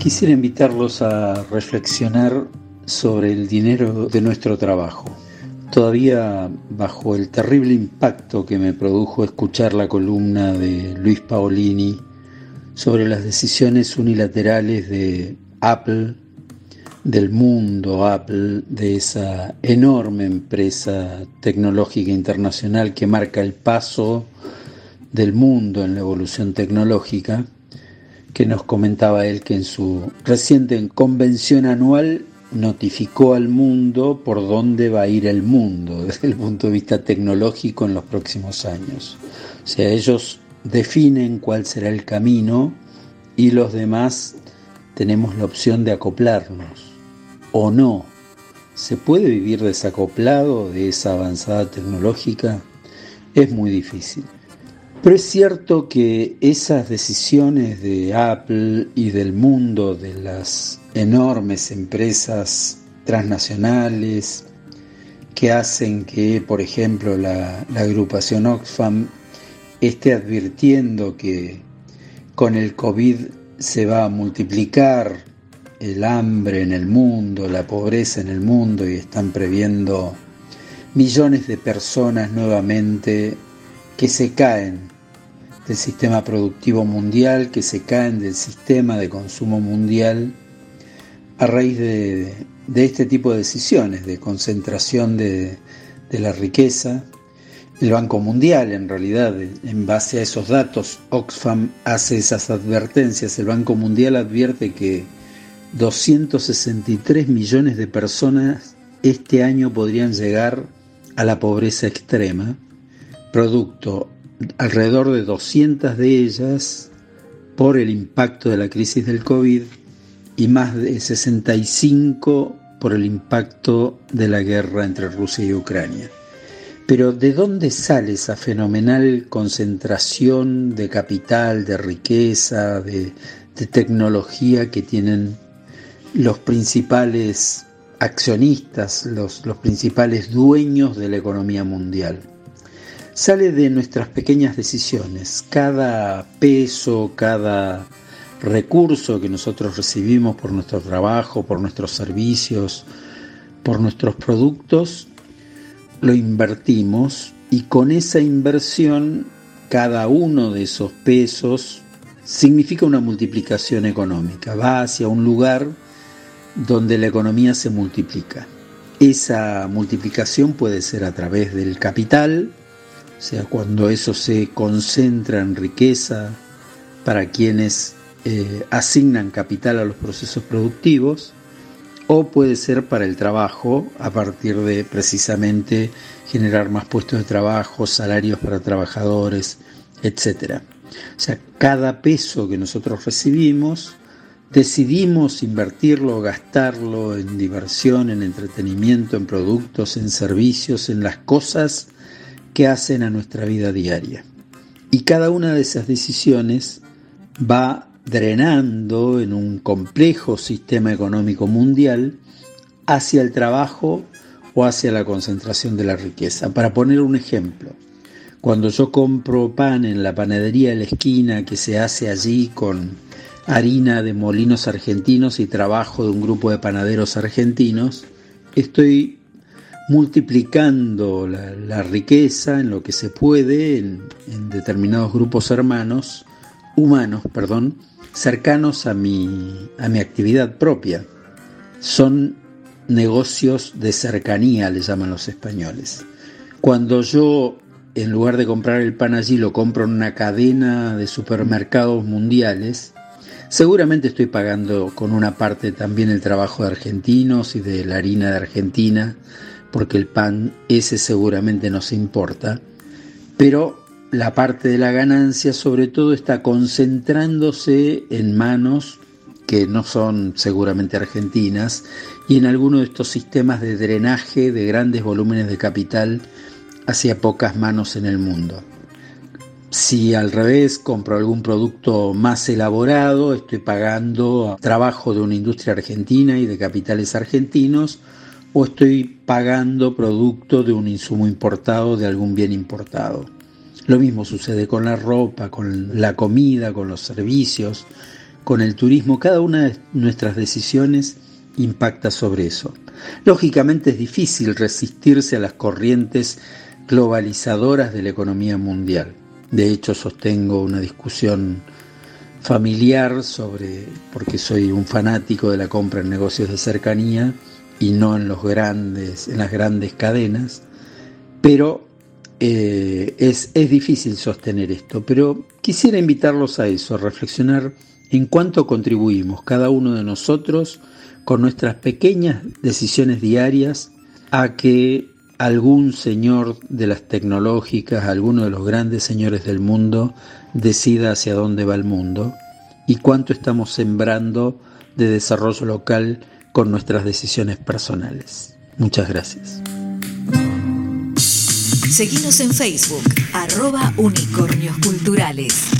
Quisiera invitarlos a reflexionar sobre el dinero de nuestro trabajo. Todavía bajo el terrible impacto que me produjo escuchar la columna de Luis Paolini sobre las decisiones unilaterales de Apple, del mundo Apple, de esa enorme empresa tecnológica internacional que marca el paso del mundo en la evolución tecnológica, que nos comentaba él que en su reciente convención anual notificó al mundo por dónde va a ir el mundo desde el punto de vista tecnológico en los próximos años. O sea, ellos definen cuál será el camino y los demás tenemos la opción de acoplarnos o no. ¿Se puede vivir desacoplado de esa avanzada tecnológica? Es muy difícil. Pero es cierto que esas decisiones de Apple y del mundo de las enormes empresas transnacionales que hacen que, por ejemplo, la, agrupación Oxfam esté advirtiendo que con el COVID se va a multiplicar el hambre en el mundo, la pobreza en el mundo y están previendo millones de personas nuevamente que se caen del sistema productivo mundial, que se caen del sistema de consumo mundial a raíz de, este tipo de decisiones, de concentración de, la riqueza. El Banco Mundial, en realidad, en base a esos datos, Oxfam hace esas advertencias. El Banco Mundial advierte que 263 millones de personas este año podrían llegar a la pobreza extrema, producto alrededor de 200 de ellas por el impacto de la crisis del COVID y más de 65 por el impacto de la guerra entre Rusia y Ucrania. Pero ¿de dónde sale esa fenomenal concentración de capital, de riqueza, de, tecnología que tienen los principales accionistas, los principales dueños de la economía mundial? Sale de nuestras pequeñas decisiones. Cada peso, cada recurso que nosotros recibimos por nuestro trabajo, por nuestros servicios, por nuestros productos, lo invertimos y con esa inversión cada uno de esos pesos significa una multiplicación económica, va hacia un lugar donde la economía se multiplica. Esa multiplicación puede ser a través del capital, o sea, cuando eso se concentra en riqueza para quienes eh, asignan capital a los procesos productivos, o puede ser para el trabajo a partir de precisamente generar más puestos de trabajo, salarios para trabajadores, etc. O sea, cada peso que nosotros recibimos, decidimos invertirlo, gastarlo en diversión, en entretenimiento, en productos, en servicios, en las cosas que hacen a nuestra vida diaria. Y cada una de esas decisiones va drenando en un complejo sistema económico mundial hacia el trabajo o hacia la concentración de la riqueza. Para poner un ejemplo, cuando yo compro pan en la panadería de la esquina que se hace allí con harina de molinos argentinos y trabajo de un grupo de panaderos argentinos, estoy multiplicando la, riqueza en lo que se puede en, determinados grupos hermanos, humanos, perdón, cercanos a mi, a mi actividad propia. Son negocios de cercanía, le llaman los españoles. Cuando yo, en lugar de comprar el pan allí, lo compro en una cadena de supermercados mundiales, seguramente estoy pagando con una parte también el trabajo de argentinos y de la harina de Argentina, porque el pan ese seguramente nos importa, pero la parte de la ganancia sobre todo está concentrándose en manos que no son seguramente argentinas y en alguno de estos sistemas de drenaje de grandes volúmenes de capital hacia pocas manos en el mundo. Si al revés compro algún producto más elaborado, estoy pagando trabajo de una industria argentina y de capitales argentinos, o estoy pagando producto de un insumo importado, de algún bien importado. Lo mismo sucede con la ropa, con la comida, con los servicios, con el turismo, cada una de nuestras decisiones impacta sobre eso. Lógicamente es difícil resistirse a las corrientes globalizadoras de la economía mundial. De hecho, sostengo una discusión familiar sobre, porque soy un fanático de la compra en negocios de cercanía y no en los grandes, en las grandes cadenas, pero eh, es, es difícil sostener esto. Pero quisiera invitarlos a eso, a reflexionar en cuánto contribuimos cada uno de nosotros con nuestras pequeñas decisiones diarias a que algún señor de las tecnológicas, alguno de los grandes señores del mundo, decida hacia dónde va el mundo y cuánto estamos sembrando de desarrollo local con nuestras decisiones personales. Muchas gracias. Seguimos en Facebook, arroba unicornios culturales.